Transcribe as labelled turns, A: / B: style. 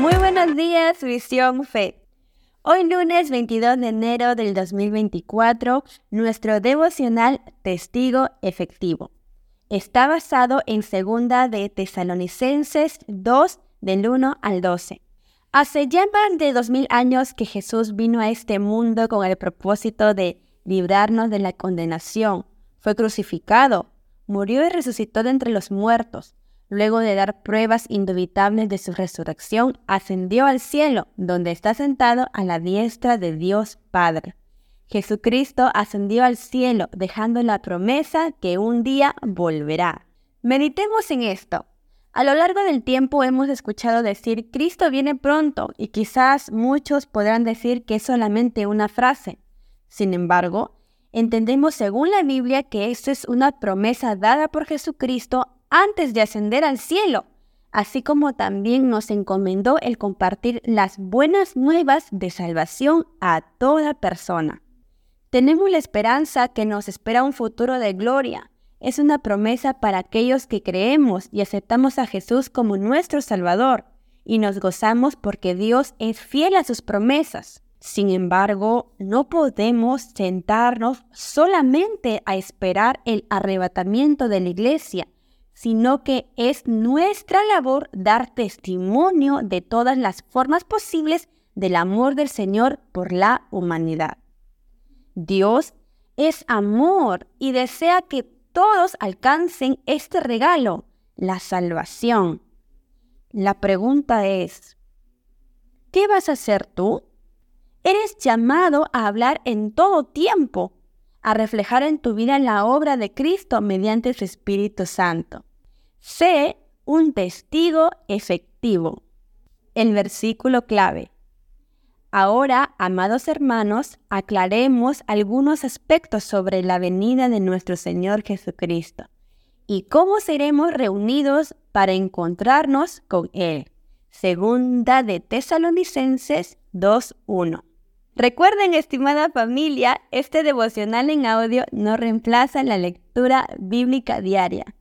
A: Buenos días, Visión Fe. Hoy lunes 22 de enero del 2024, nuestro devocional Testigo Efectivo está basado en segunda de Tesalonicenses 2 del 1 al 12. Hace ya más de dos mil años que Jesús vino a este mundo con el propósito de librarnos de la condenación. Fue crucificado, murió y resucitó de entre los muertos Luego de dar pruebas indubitables de su resurrección, ascendió al cielo, donde está sentado a la diestra de Dios Padre. Jesucristo ascendió al cielo, dejando la promesa que un día volverá. Meditemos en esto. A lo largo del tiempo hemos escuchado decir Cristo viene pronto y quizás muchos podrán decir que es solamente una frase. Sin embargo, entendemos según la Biblia que esta es una promesa dada por Jesucristo antes de ascender al cielo, así como también nos encomendó el compartir las buenas nuevas de salvación a toda persona. Tenemos la esperanza que nos espera un futuro de gloria. Es una promesa para aquellos que creemos y aceptamos a Jesús como nuestro Salvador, y nos gozamos porque Dios es fiel a sus promesas. Sin embargo, no podemos sentarnos solamente a esperar el arrebatamiento de la iglesia, sino que es nuestra labor dar testimonio de todas las formas posibles del amor del Señor por la humanidad. Dios es amor y desea que todos alcancen este regalo, la salvación. La pregunta es, ¿qué vas a hacer tú? Eres llamado a hablar en todo tiempo, a reflejar en tu vida la obra de Cristo mediante su Espíritu Santo. Sé un testigo efectivo. El versículo clave. Ahora, amados hermanos, aclaremos algunos aspectos sobre la venida de nuestro Señor Jesucristo y cómo seremos reunidos para encontrarnos con Él. Segunda de Tesalonicenses 2.1. Recuerden, estimada familia, este devocional en audio no reemplaza la lectura bíblica diaria.